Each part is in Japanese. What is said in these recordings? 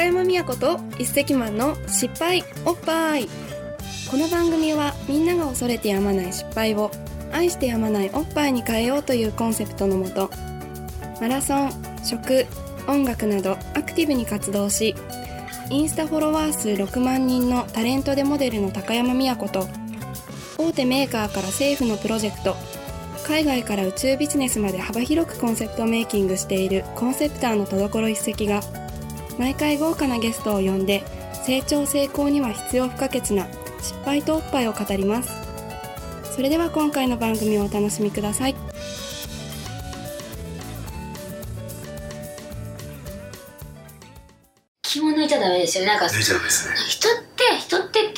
高山美也と一石マンの失敗おっぱい。この番組はみんなが恐れてやまない失敗を愛してやまないおっぱいに変えようというコンセプトのもとマラソン食音楽などアクティブに活動しインスタフォロワー数6万人のタレントでモデルの高山美也子と大手メーカーから政府のプロジェクト海外から宇宙ビジネスまで幅広くコンセプトメイキングしているコンセプターの戸所一石が毎回豪華なゲストを呼んで成長成功には必要不可欠な失敗とおっぱいを語ります。それでは今回の番組をお楽しみください。気も抜いちゃダメですよなんか。抜いちゃダメですね。人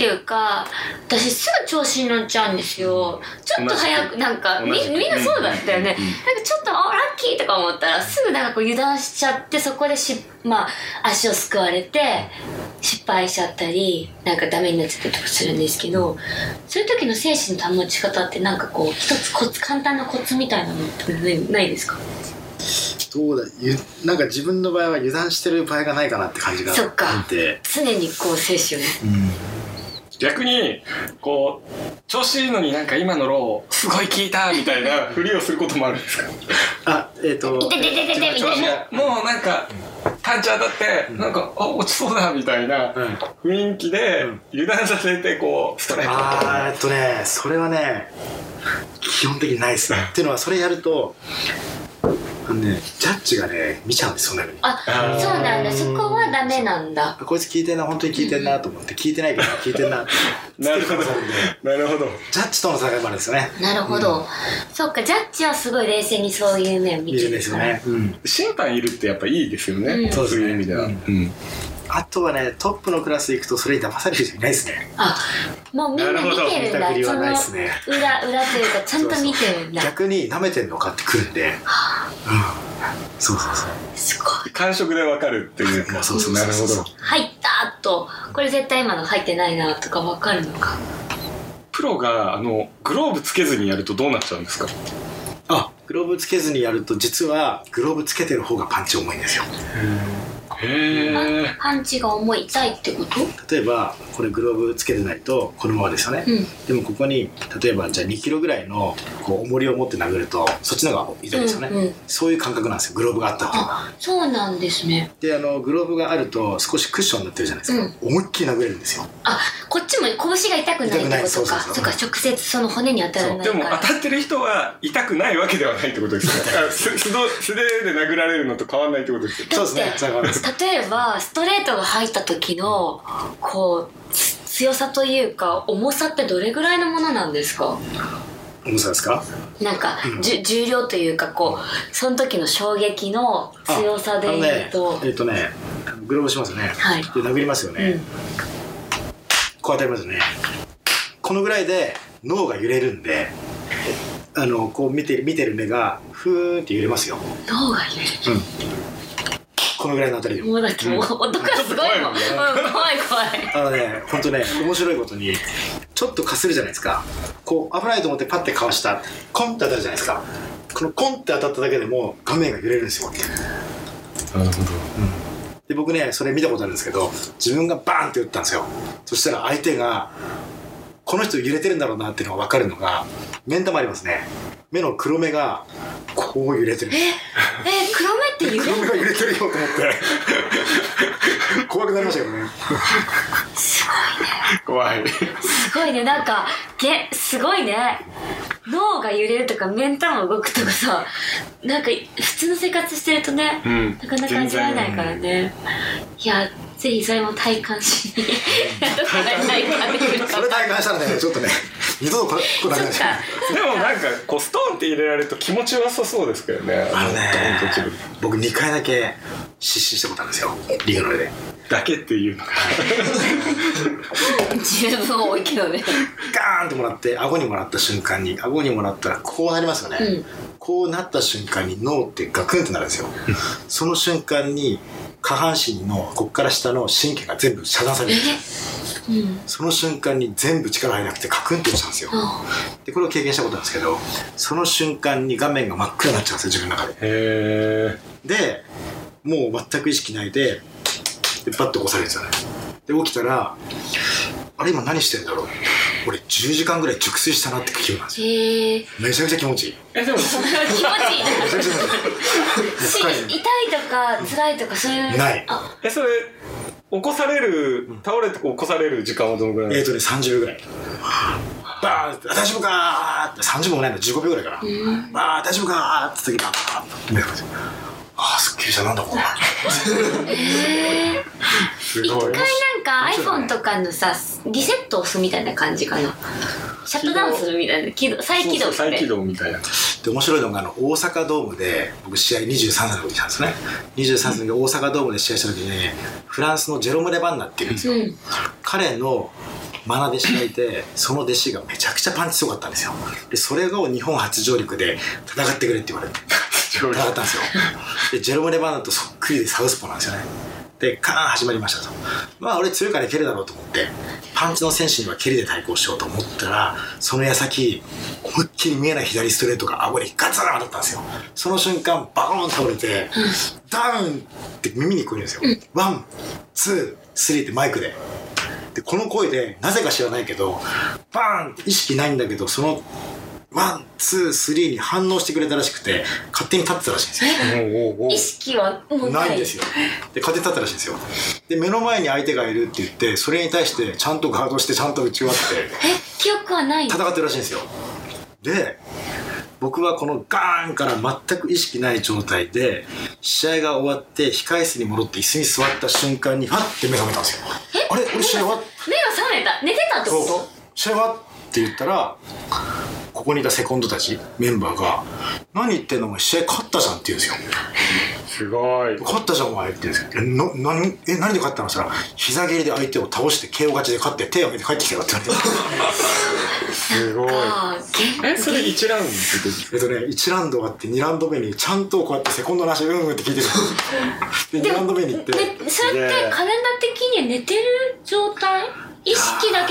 っていうか私すぐ調子に乗っちゃうんですよ。ちょっと早くなんかみみんなそうだったよね、うんうんなんかちょっとあラッキーとか思ったらすぐなんかこう油断しちゃってそこでしまあ足をすくわれて失敗しちゃったりなんかダメになっちゃったりとかするんですけどそういう時の精神の保ち方ってなんかこう一つコツ簡単なコツみたいなのってないないですか？どうだゆなんか自分の場合は油断してる場合がないかなって感じがそっか。あって。常にこう精神をね逆にこう調子いいのになんか今のローすごい効いたみたいな ふりをすることもあるんですか？あえっ、といてててててみたいな。もうもうなんかパンチ当たってなんかあ落ちそうだみたいなうん。雰囲気で油断させてこうストライク。あーえっとねそれはね基本的にないです。ねっていうのはそれやるとあのねジャッジがね見ちゃうんですよねああー。そうなんだ。そこはダメなんだ。こいつ聞いてんな本当に聞いてんなと思って。聞いてないけど聞いてんな。なるほど。つけてくださるんで。なるほど。ジャッジとの戦いもあるんですよね。なるほど、そっかジャッジはすごい冷静にそういう面を見てるですよね、うん、審判いるってやっぱいいですよね、うん。そういう意味では、あとはねトップのクラス行くとそれに騙される人いないですね。あもうみんな見てるんだ。そのないっすね。裏裏というかちゃんと見てるんだ。逆に舐めてんのかってくるんで、うん、そうそうそう。すごい感触でわかるっていう。かそうそうそう。なるほど。入ったとこれ絶対今の入ってないなとかわかるのか？プロがあのグローブつけずにやるとどうなっちゃうんですか？あグローブつけずにやると実はグローブつけてる方がパンチ重いんですよパンチが重い痛いってこと？例えばこれグローブつけてないとこのままですよね、うん。でもここに例えばじゃあ2キロぐらいのこう重りを持って殴るとそっちの方が痛いですよね、うんうん。そういう感覚なんですよ。グローブがあったっていうのはあそうなんですね。であのグローブがあると少しクッションになってるじゃないですか、思いっきり殴れるんですよ。あこっちも拳が痛くないってことかそうか直接その骨に当たらないでもから当たってる人は痛くないわけではないってことですよね。あす素手素手で殴られるのと変わんないってことですよね。そうですね例えばストレートが入った時のこうつ強さというか重さってどれぐらいのものなんですか？重さですか？なんか、じゅ重量というかこうその時の衝撃の強さであの言うねと、えっ、とねグローブしますよね、はい。で殴りますよね、うん。こう当たりますよね。このぐらいで脳が揺れるんであのこう見てる見てる目がふーんって揺れますよ、脳が揺れうん、このぐらいの当たりでも。うだってもう音がすごいもん、う怖い怖い。あのね本当ね面白いことにちょっとかするじゃないですか。こう危ないと思ってパッてかわした。コンって当たるじゃないですか。このコンって当たっただけでも画面が揺れるんですよ。なるほど。で僕ねそれ見たことあるんですけど自分がバーンって打ったんですよ。そしたら相手がこの人揺れてるんだろうなっていうのが分かるのが目ん玉ありますね。目の黒目がこう揺れてる。ええ黒目って揺れる黒目が揺れてるよと思って。怖くなりましたけどね。怖い。すごいね。なんかげすごいね。脳が揺れるとか目ん玉動くとかさなんか普通の生活してるとね、うん。なかなか味わえないからね。いやぜひそれも体感しに それ体感したらねちょっとね二度とこれこれなくなっちゃうでもなんかこうストーンって入れられると気持ちよさそうですけどね。あのね僕2回だけ失神したことあるんですよ。リーグの上で。だけっていうのが 十分多いけどね。ガーンともらって顎にもらった瞬間に顎にもらったらこうなりますよね、うん。こうなった瞬間に脳ってガクンってなるんですよ。その瞬間に下半身のこっから下の神経が全部遮断されえるんですよ。うん。その瞬間に全部力入らなくてカクンって落ちたんですよ。あでこれを経験したことなんですけどその瞬間に画面が真っ暗になっちゃうんですよ自分の中で。へえでもう全く意識ないででバッと起こされるんですよね。で起きたらあれ今何してんだろう俺10時間ぐらい熟睡したなって気分なんですよ。へえめちゃくちゃ気持ちいい。えでも気持ちいいめちゃくちゃ気持ちいい。痛いとか辛いとかそういうない。あ。えそれ起こされる倒れて起こされる時間はどのぐらいえーとね30秒ぐらい。バーン大丈夫かーって。30秒もないの。15秒ぐらいかな、あー大丈夫かーって時バーンって目が覚めてあーすっきりした。なんだここ すごい。一回なんか iPhone とかのさリセットを押すみたいな感じかな。シャットダウンするみたいな起動再起動してそうそう再起動みたいな。で面白いのがあの大阪ドームで僕試合23歳の時なんですね。23歳の時大阪ドームで試合した時にフランスのジェロム・レバンナっていうんですよ、うん。彼のマナ弟子がいてその弟子がめちゃくちゃパンチすごかったんですよ。でそれを日本初上陸で戦ってくれって言われて戦ったんですよ。でジェロム・レバンナとそっくりでサウスポーなんですよねでカーン始まりましたと。まあ俺強いからいけるだろうと思ってパンチの選手には蹴りで対抗しようと思ったらその矢先思いっきり見えない左ストレートが顎にガツン当たったんですよ。その瞬間バコーン倒れてダウンって耳に聞こえるんですよ、 one two three ってマイクで。でこの声でなぜか知らないけどバーンって意識ないんだけどその one two three に反応してくれたらしくて勝手に立ってたらしいんですよ。おうおうおう。意識はもうない。ないんですよ。で勝手に立ったらしいんですよ。で目の前に相手がいるって言ってそれに対してちゃんとガードしてちゃんと打ち終わってえ？記憶はない。の戦ってるらしいんですよ。で僕はこのガーンから全く意識ない状態で試合が終わって控え室に戻って椅子に座った瞬間にファッて目覚めたんですよ。あれ？俺試合終わっ目が覚めた。寝てたってこと？試合はって言ったらここにいたセコンドたちメンバーが「何言ってんのお前試合勝ったじゃん」って言うんですよ。すごい「勝ったじゃんお前」って言うんですよ「えな何え何で勝ったの?」そしたら膝蹴りで相手を倒して KO 勝ちで勝って手を挙げて帰ってきたよって言われて。すごい。ああえそれ1ラウンドってえっとね1ラウンド終わって2ラウンド目にちゃんとこうやってセコンドの足うんうんって聞いてるんですよで2ラウンド目に行って。ね、それって体的には寝てる状態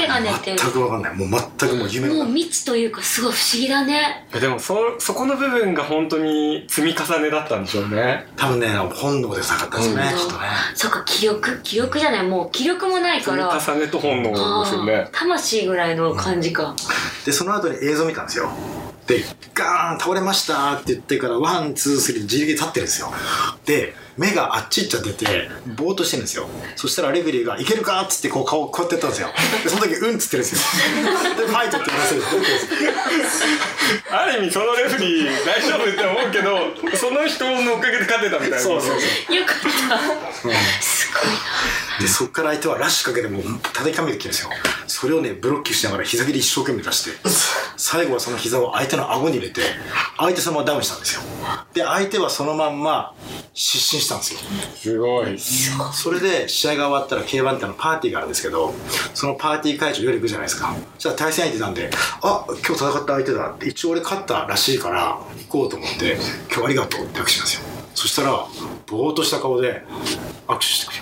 けが寝てる全く分かんない。もう全くもう夢のもう未知というかすごい不思議だね。えでもそそこの部分が本当に積み重ねだったんでしょうね。多分ね本能でさかったですね、うん。きっとね。そっか気力気力じゃない。もう気力もない積みから重ねと本能ですよね。魂ぐらいの感じか、でその後に映像見たんですよでガーン倒れましたって言ってから one two three 自力で立ってるんですよ。で目があっち行っちゃっててぼーっとしてるんですよ。そしたらレフェリーが「いけるか?」っつってこう顔こうやってやったんですよ。でその時「うん」っつってるんですよ。でファイトって言わせるある意味そのレフェリー大丈夫って思うけどその人のおかげで勝てたみたいな。そうそうそう。よかった。すごいでそっから相手はラッシュかけてもう叩きかめてきてるんですよ。それをねブロッキーしながら膝蹴り一生懸命出して最後はその膝を相手の顎に入れて相手そのままダウンしたんですよ。で相手はそのまんま失神したんですよ。すごい。それで試合が終わったら K1 ってあのパーティーがあるんですけどそのパーティー会場夜行くじゃないですか。じゃあ対戦相手なんであ今日戦った相手だって一応俺勝ったらしいから行こうと思って今日ありがとうって握手したんですよそしたらぼーっとした顔で握手してく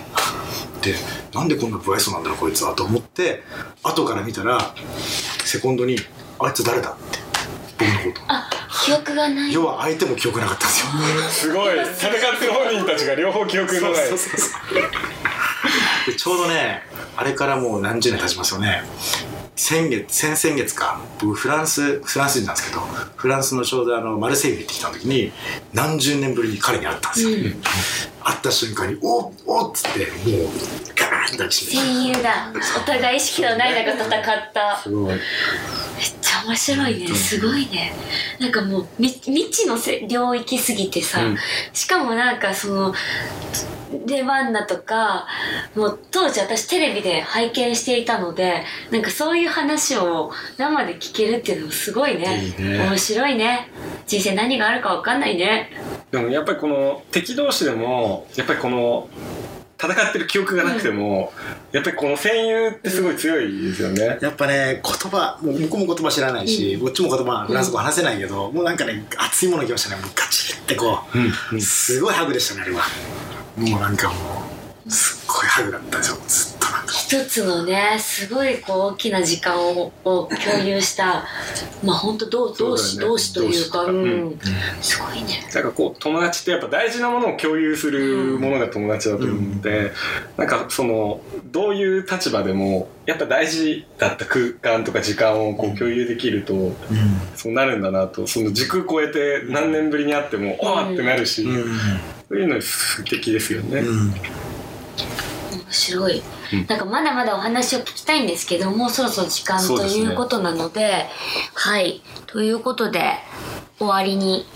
れ。るでなんでこんな不愛想なんだろうこいつはと思って後から見たらセコンドに「あいつ誰だ?」って僕のことあ記憶がない。要は相手も記憶なかったんですよ。すごい。戦ってる本人たちが両方記憶のない。そうそうそう。でちょうどねあれからもう何十年経ちますよね先月先々月か。僕フランスフランス人なんですけどフランスのちょうどあのマルセイユに行ってきた時に何十年ぶりに彼に会ったんですよ、会った瞬間に「おっおっ!」つってもうガーン抱きしめて戦友だお互い意識のない中戦った。すごい面白いね。すごいね。なんかもうみ未知のせ領域すぎてさ、うん。しかもなんかそのレバンナとかもう当時私テレビで拝見していたのでなんかそういう話を生で聞けるっていうのもすごいね。いいね。面白いね。人生何があるか分かんないね。でもやっぱりこの敵同士でもやっぱりこの戦ってる記憶がなくても、やっぱりこの戦友ってすごい強いですよね、やっぱね言葉もう向こうも言葉知らないし、こっちも言葉フランス語話せないけど、もうなんかね熱いもの来ましたね。もうガチってこう、うん。すごいハグでしたねあれは。もうなんかもうすっごいハグだったんですよ。ずっと一つのねすごいこう大きな時間をを共有したまあ本当同同志、そうだよね。同志というか、うん。すごいね。なんかこう友達ってやっぱ大事なものを共有するものが友達だと思うので、なんかそのどういう立場でもやっぱ大事だった空間とか時間をこう共有できると、そうなるんだなとその時空超えて何年ぶりに会っても、うんわーってなるし、うん。そういうの素敵ですよね。うん。面白い、うん。なんかまだまだお話を聞きたいんですけどもうそろそろ時間ということなのではい。ということで終わりに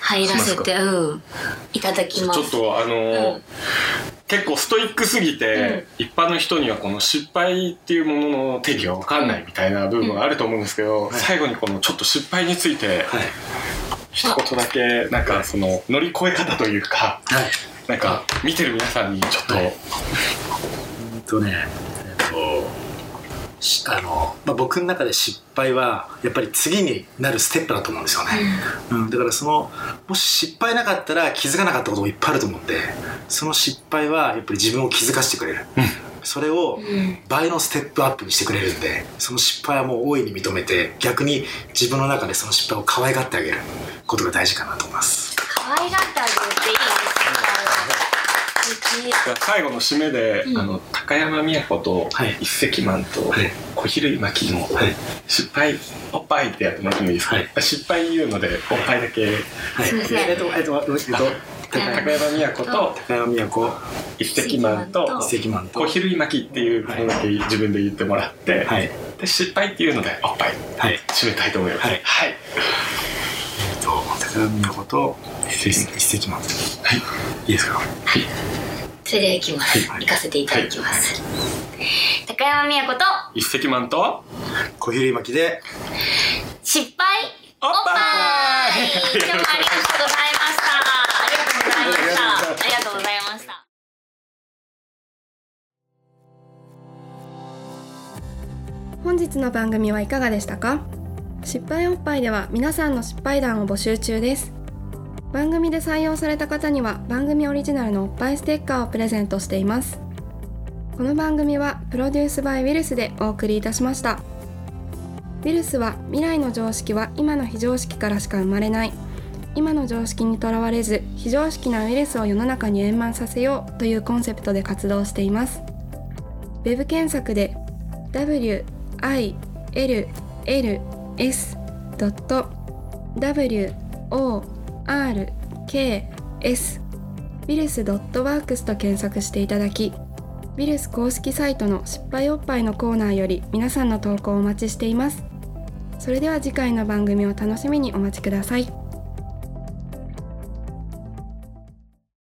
入らせてうん。いただきます。ちょっとあのーうん。結構ストイックすぎて、一般の人にはこの失敗っていうものの定義が分かんないみたいな部分があると思うんですけど、最後にこのちょっと失敗についてはい。一言だけなんかその乗り越え方というかはいなんか見てる皆さんにちょっと、はい。うんとねえっとしあの、まあ、僕の中で失敗はやっぱり次になるステップだと思うんですよね、うん、だからそのもし失敗なかったら気づかなかったこともいっぱいあると思うんでその失敗はやっぱり自分を気づかせてくれる、それをうん。倍のステップアップにしてくれるんでその失敗はもう大いに認めて逆に自分の中でその失敗を可愛がってあげることが大事かなと思います。可愛がってあげるっていいです最後の締めで、うん。あの高山美也子とはい。一石万とはい。小比類巻きのはい。失敗おっぱいってやってもらってもいいですか、はい。失敗言うのでおっぱいだけ。はい。えっとえっとえっと高山美也子と高山美子一石万と一石万と。小比類巻きっていうのだけ自分で言ってもらって、はい。で失敗っていうのでおっぱいはい。締めたいと思います。はい。はい、えっと高山美子と一石一石万はい。いいですか？それではいきます、はい。行かせていただきます、高山美也子と一石万と小比類巻きで失敗おっぱい。今日もありがとうございました。ありがとうございました。ありがとうございました。本日の番組はいかがでしたか？失敗おっぱいでは皆さんの失敗談を募集中です。番組で採用された方には番組オリジナルのおっぱいステッカーをプレゼントしています。この番組はプロデュースバイウイルスでお送りいたしました。ウイルスは未来の常識は今の非常識からしか生まれない。今の常識にとらわれず非常識なウイルスを世の中に円満させようというコンセプトで活動しています。ウェブ検索で will I L L S ドット W O R K S ウィルスドットワークスと検索していただきウィルス公式サイトの失敗おっぱいのコーナーより皆さんの投稿をお待ちしています。それでは次回の番組を楽しみにお待ちください。